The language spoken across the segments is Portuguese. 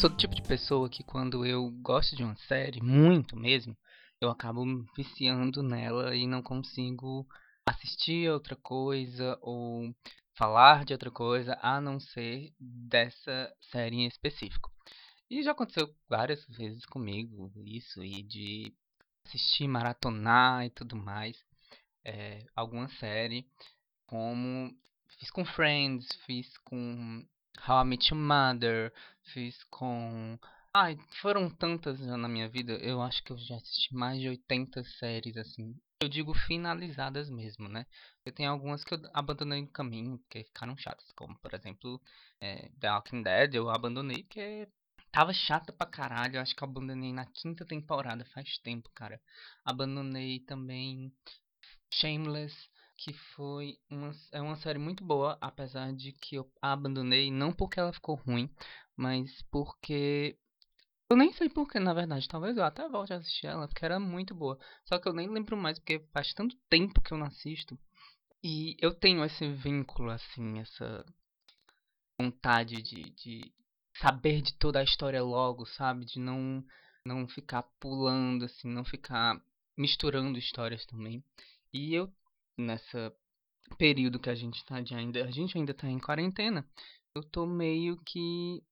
sou do tipo de pessoa que quando eu gosto de uma série, muito mesmo, eu acabo viciando nela e não consigo assistir outra coisa ou falar de outra coisa a não ser dessa série em específico. E já aconteceu várias vezes comigo isso, e de assistir, maratonar e tudo mais, é, alguma série, como fiz com Friends, fiz com How I Met Your Mother, fiz com. Ai, foram tantas já na minha vida, eu acho que eu já assisti mais de 80 séries, assim. Eu digo finalizadas mesmo, né? Eu tenho algumas que eu abandonei no caminho, porque ficaram chatas, como por exemplo, é, The Walking Dead, eu abandonei porque Tava chata pra caralho, eu acho que eu abandonei na quinta temporada, faz tempo, cara. Abandonei também Shameless, que foi uma, é uma série muito boa, apesar de que eu a abandonei, não porque ela ficou ruim, mas porque. Eu nem sei porquê, na verdade. Talvez eu até volte a assistir ela, porque era muito boa. Só que eu nem lembro mais, porque faz tanto tempo que eu não assisto. E eu tenho esse vínculo, assim, essa vontade de, de saber de toda a história logo, sabe? De não não ficar pulando assim, não ficar misturando histórias também. E eu nessa período que a gente tá de ainda, a gente ainda tá em quarentena, eu tô meio que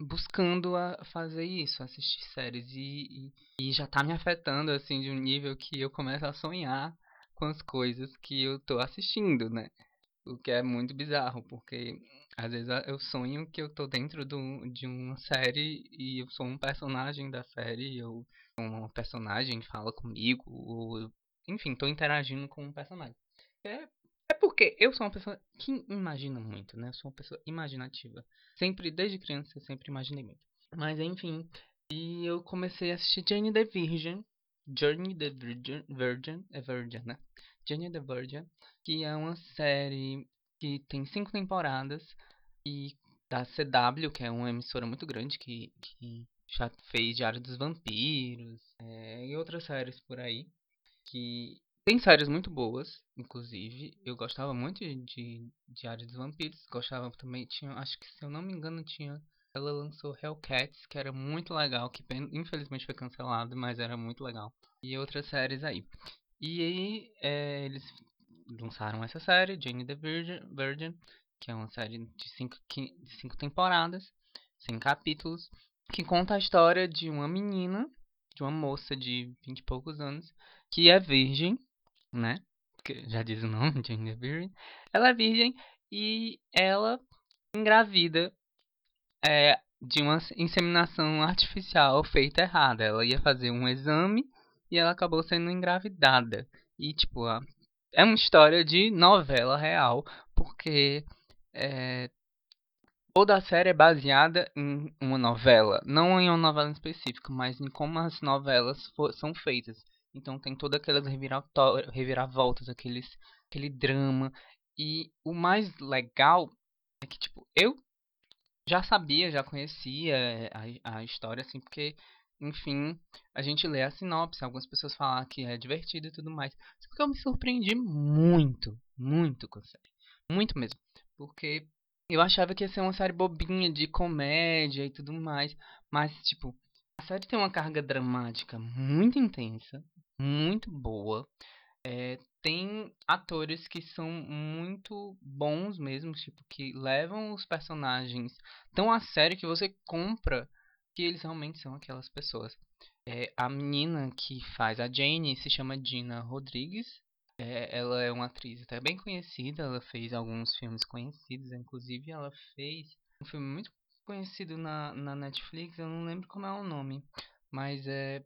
buscando a fazer isso, assistir séries e, e, e já tá me afetando assim de um nível que eu começo a sonhar com as coisas que eu tô assistindo, né? O que é muito bizarro, porque às vezes eu sonho que eu tô dentro do, de uma série e eu sou um personagem da série, eu uma personagem fala comigo, ou enfim, tô interagindo com um personagem. É, é porque eu sou uma pessoa que imagina muito, né? Eu sou uma pessoa imaginativa. Sempre, desde criança, eu sempre imaginei muito. Mas enfim, e eu comecei a assistir Jane the Virgin. Journey the Virgin, Virgin, é Virgin, né? Jane the Virgin, que é uma série que tem cinco temporadas e da CW, que é uma emissora muito grande que, que já fez Diário dos Vampiros é, e outras séries por aí. Que tem séries muito boas, inclusive. Eu gostava muito de, Diário dos Vampiros. Gostava também, tinha, acho que se eu não me engano, tinha. Ela lançou Hellcats, que era muito legal, que infelizmente foi cancelado, mas era muito legal. E outras séries aí. E aí, é, eles lançaram essa série, Jane the Virgin, Virgin que é uma série de cinco, de cinco temporadas, cinco capítulos, que conta a história de uma menina, de uma moça de vinte e poucos anos, que é virgem, né? Que já diz o nome, Jane the Virgin. Ela é virgem e ela engravida é, de uma inseminação artificial feita errada. Ela ia fazer um exame e ela acabou sendo engravidada. E, tipo, a é uma história de novela real, porque é, toda a série é baseada em uma novela. Não em uma novela específica, mas em como as novelas for, são feitas. Então tem todas aquelas reviravoltas, aqueles, aquele drama. E o mais legal é que, tipo, eu já sabia, já conhecia a, a história, assim, porque enfim, a gente lê a sinopse, algumas pessoas falam que é divertido e tudo mais. Só que eu me surpreendi muito, muito com a série. Muito mesmo. Porque eu achava que ia ser uma série bobinha de comédia e tudo mais. Mas, tipo, a série tem uma carga dramática muito intensa, muito boa. É, tem atores que são muito bons mesmo, tipo, que levam os personagens tão a sério que você compra que eles realmente são aquelas pessoas. É, a menina que faz a Jane se chama Dina Rodrigues. É, ela é uma atriz até bem conhecida, ela fez alguns filmes conhecidos, inclusive ela fez um filme muito conhecido na, na Netflix, eu não lembro como é o nome, mas é,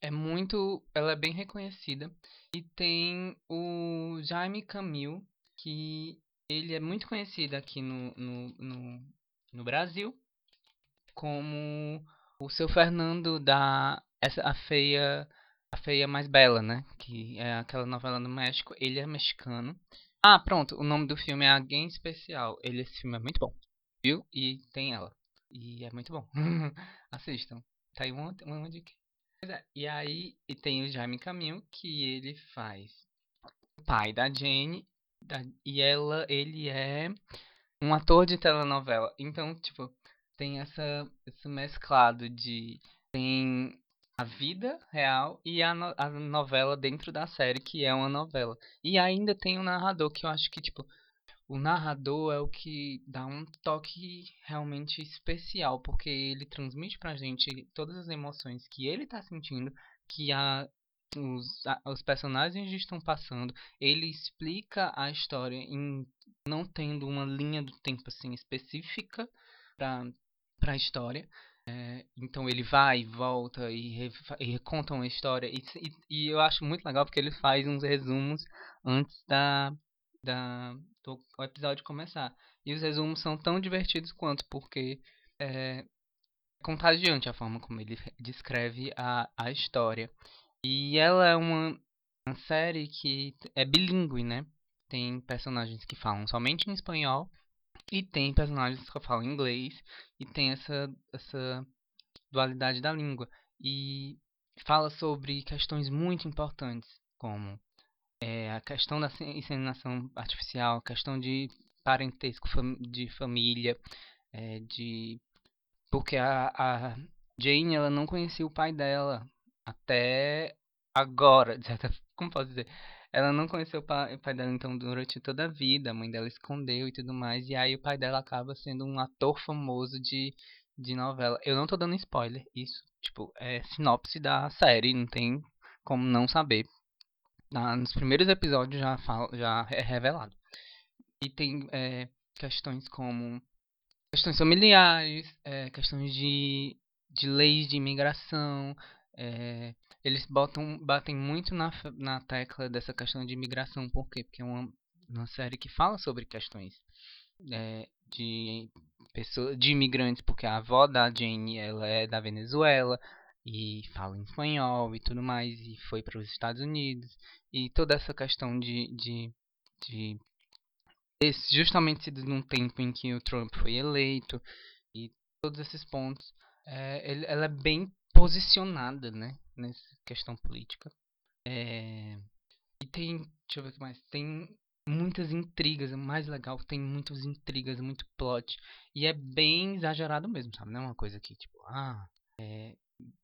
é muito. Ela é bem reconhecida. E tem o Jaime Camil, que ele é muito conhecido aqui no, no, no, no Brasil como o seu Fernando da essa a feia a feia mais bela, né? Que é aquela novela no México. Ele é mexicano. Ah, pronto. O nome do filme é Alguém Especial. Ele esse filme é muito bom, viu? E tem ela. E é muito bom. Assistam. Tá aí uma, uma dica. É, e aí e tem o Jaime Caminho que ele faz o pai da Jane da, e ela ele é um ator de telenovela. Então, tipo, tem essa, esse mesclado de. Tem a vida real e a, no, a novela dentro da série, que é uma novela. E ainda tem o narrador, que eu acho que, tipo, o narrador é o que dá um toque realmente especial, porque ele transmite pra gente todas as emoções que ele tá sentindo, que a, os, a, os personagens estão passando. Ele explica a história em não tendo uma linha do tempo assim específica para a história. É, então ele vai volta e, e reconta uma história. E, e, e, eu acho muito legal porque ele faz uns resumos antes da, da, do episódio começar. E os resumos são tão divertidos quanto, porque é, é contagiante a forma como ele descreve a, a história. E ela é uma, uma série que é bilíngue, né? Tem personagens que falam somente em espanhol e tem personagens que falam inglês e tem essa, essa dualidade da língua. E fala sobre questões muito importantes, como é, a questão da inseminação artificial, a questão de parentesco de família, é, de porque a, a Jane ela não conhecia o pai dela até agora, de certa, como posso dizer, ela não conheceu o pai, o pai dela então durante toda a vida, a mãe dela escondeu e tudo mais, e aí o pai dela acaba sendo um ator famoso de, de novela. Eu não tô dando spoiler, isso, tipo, é sinopse da série, não tem como não saber. Na, nos primeiros episódios já, fala, já é revelado. E tem é, questões como questões familiares, é, questões de, de leis de imigração, é, eles botam, batem muito na, na tecla dessa questão de imigração. Por quê? Porque é uma, uma série que fala sobre questões é, de pessoas, de imigrantes, porque a avó da Jane ela é da Venezuela e fala em espanhol e tudo mais e foi para os Estados Unidos e toda essa questão de, de, de esse, justamente sido num tempo em que o Trump foi eleito e todos esses pontos é, ele, ela é bem posicionada, né, nessa questão política. É... E tem, deixa eu ver o que mais, tem muitas intrigas, é mais legal, tem muitas intrigas, muito plot. E é bem exagerado mesmo, sabe? Não é uma coisa que, tipo, ah, é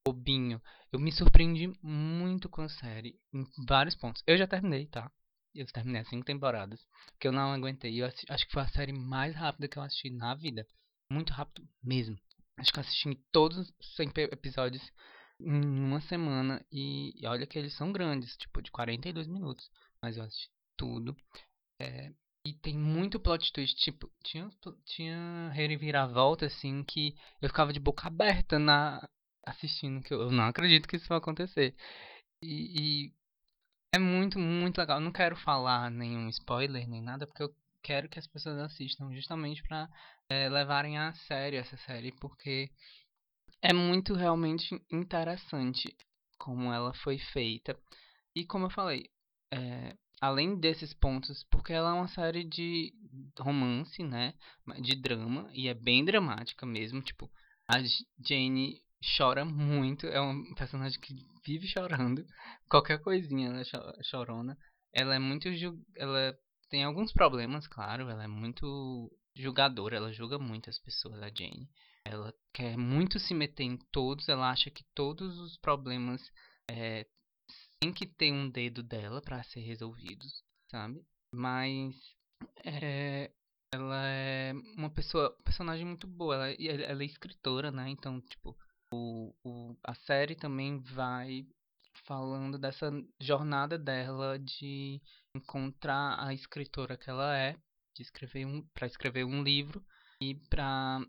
bobinho. Eu me surpreendi muito com a série, em vários pontos. Eu já terminei, tá? Eu terminei as cinco temporadas, que eu não aguentei. Eu acho que foi a série mais rápida que eu assisti na vida. Muito rápido mesmo. Acho que assisti todos os 100 episódios em uma semana. E, e, olha que eles são grandes, tipo, de 42 minutos. Mas eu assisti tudo. É, e tem muito plot twist. Tipo, tinha, tinha reviravolta, assim, que eu ficava de boca aberta na assistindo. Que eu, não acredito que isso vai acontecer. E, e é muito, muito legal. Eu não quero falar nenhum spoiler nem nada, porque eu quero que as pessoas assistam justamente para é, levarem a sério essa série, porque é muito realmente interessante como ela foi feita. E como eu falei, é, além desses pontos, porque ela é uma série de romance, né? De drama, e é bem dramática mesmo. Tipo, a Jane chora muito, é um personagem que vive chorando. Qualquer coisinha ela é chorona. Ela é muito. Ela tem alguns problemas, claro. Ela é muito julgadora, ela julga muito as pessoas, a Jane. Ela quer muito se meter em todos, ela acha que todos os problemas é, tem que ter um dedo dela para ser resolvidos, sabe? Mas é, ela é uma pessoa, personagem muito boa. Ela, ela é escritora, né? Então, tipo, a série também vai falando dessa jornada dela de encontrar a escritora que ela é, de escrever um, para escrever um livro e para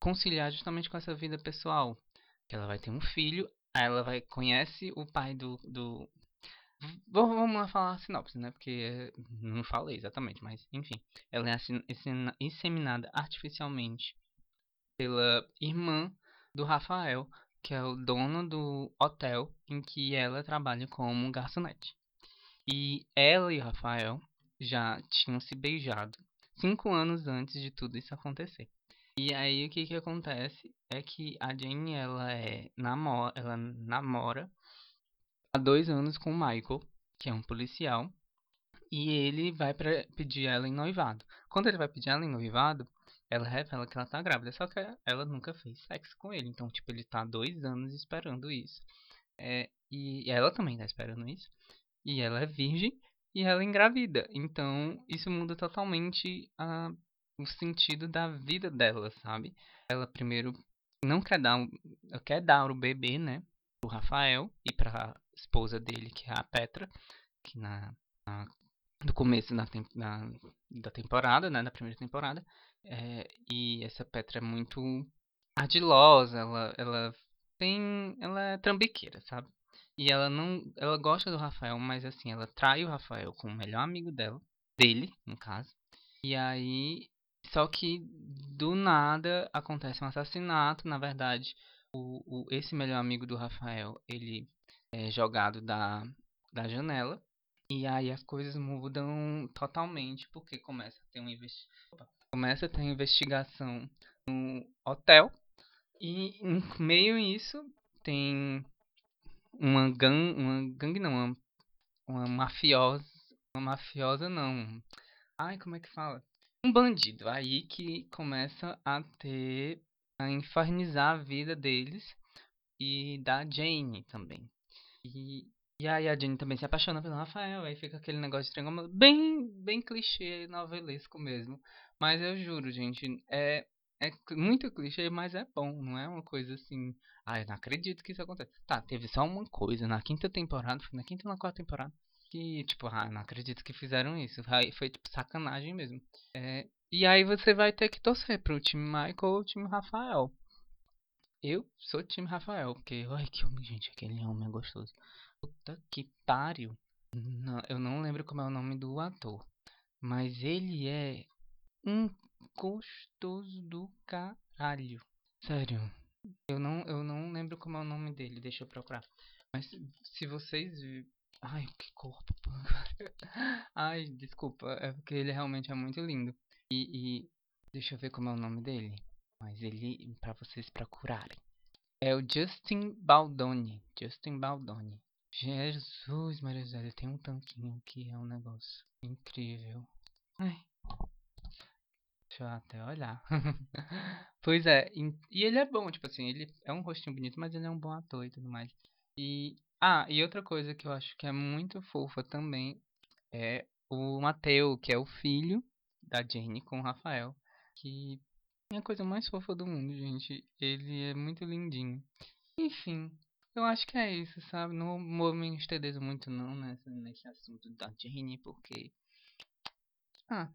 conciliar justamente com essa vida pessoal. Ela vai ter um filho, ela vai conhece o pai do, do Vamos lá falar a sinopse, né? Porque não falei exatamente, mas enfim. Ela é inseminada artificialmente pela irmã do Rafael, que é o dono do hotel em que ela trabalha como garçonete. E ela e Rafael já tinham se beijado cinco anos antes de tudo isso acontecer. E aí o que que acontece é que a Jane ela é namora, ela namora há dois anos com o Michael, que é um policial, e ele vai para pedir ela em noivado. Quando ele vai pedir ela em noivado, ela revela que ela tá grávida, só que ela nunca fez sexo com ele. Então, tipo, ele tá dois anos esperando isso. É, e ela também tá esperando isso. E ela é virgem e ela é engravida. Então, isso muda totalmente a, o sentido da vida dela, sabe? Ela primeiro não quer dar, quer dar o bebê, né? Pro Rafael e pra esposa dele, que é a Petra, que na, na no começo da, da, da temporada, né? Da primeira temporada. É, e essa Petra é muito ardilosa, ela, ela tem. Ela é trambiqueira, sabe? E ela não. Ela gosta do Rafael, mas assim, ela trai o Rafael com o melhor amigo dela. Dele, no caso. E aí. Só que do nada acontece um assassinato. Na verdade, o, o, esse melhor amigo do Rafael, ele é jogado da, da janela. E aí as coisas mudam totalmente, porque começa a ter uma investigação. Começa a ter investigação no hotel. E em meio isso tem uma gangue, uma gangue não, uma, uma mafiosa, uma mafiosa não. Ai, como é que fala? Um bandido aí que começa a ter a infernizar a vida deles e da Jane também. E, e aí a Jane também se apaixona pelo Rafael, aí fica aquele negócio triângulo bem, bem clichê, novelesco mesmo. Mas eu juro, gente, é, é muito clichê, mas é bom, não é uma coisa assim. Ah, eu não acredito que isso acontece. Tá, teve só uma coisa na quinta temporada, foi na quinta ou na quarta temporada, que, tipo, ah, não acredito que fizeram isso. Aí foi, tipo, sacanagem mesmo. É, e aí você vai ter que torcer pro time Michael ou o time Rafael. Eu sou time Rafael, porque, ai, que homem, gente, aquele homem é gostoso. Puta que pariu. Não, eu não lembro como é o nome do ator. Mas ele é um gostoso do caralho. Sério. Eu não, eu não lembro como é o nome dele, deixa eu procurar. Mas se vocês. Ai, que corpo. Ai, desculpa. É porque ele realmente é muito lindo. E, e deixa eu ver como é o nome dele. Mas ele. para vocês procurarem. É o Justin Baldoni. Justin Baldoni. Jesus, Maria José, tem um tanquinho que é um negócio incrível. Ai, Deixa eu até olhar. pois é, e ele é bom, tipo assim, ele é um rostinho bonito, mas ele é um bom ator e tudo mais. E ah, e outra coisa que eu acho que é muito fofa também é o Mateu, que é o filho da Jane com o Rafael, que é a coisa mais fofa do mundo, gente. Ele é muito lindinho. Enfim, eu acho que é isso, sabe? Não vou me estender muito não nessa, nesse assunto da Jane, porque ah,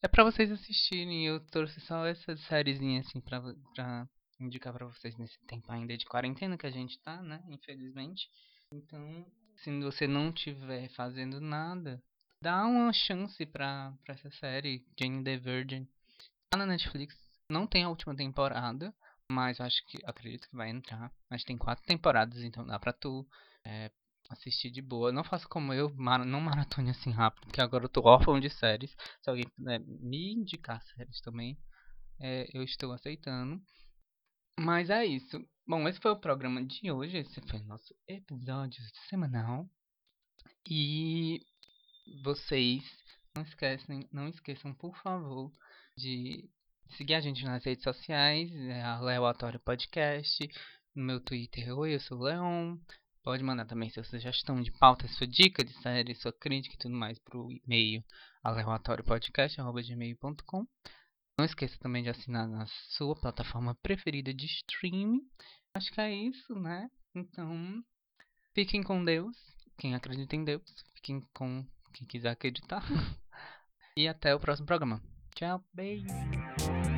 é pra vocês assistirem. Eu trouxe só essa sériezinha assim pra, pra indicar pra vocês nesse tempo ainda de quarentena que a gente tá, né? Infelizmente. Então, se você não estiver fazendo nada, dá uma chance pra, pra essa série, Jane the Virgin. Tá na Netflix. Não tem a última temporada, mas acho que acredito que vai entrar. Mas tem quatro temporadas, então dá pra tu é, assistir de boa. Não faça como eu, não maratone assim rápido, porque agora eu tô órfão de séries. Se alguém puder me indicar séries também, é, eu estou aceitando. Mas é isso. Bom, esse foi o programa de hoje. Esse foi o nosso episódio semanal. E vocês não esquecem, não esqueçam, por favor, de seguir a gente nas redes sociais, é a Aleatório Podcast, no meu Twitter, oi, eu sou o Leon. Pode mandar também sua sugestão de pauta, sua dica de série, sua crítica e tudo mais pro e-mail aleatóriopodcast.gmail.com Não esqueça também de assinar na sua plataforma preferida de streaming. Acho que é isso, né? Então, fiquem com Deus. Quem acredita em Deus, fiquem com quem quiser acreditar. e até o próximo programa. Ciao, bye.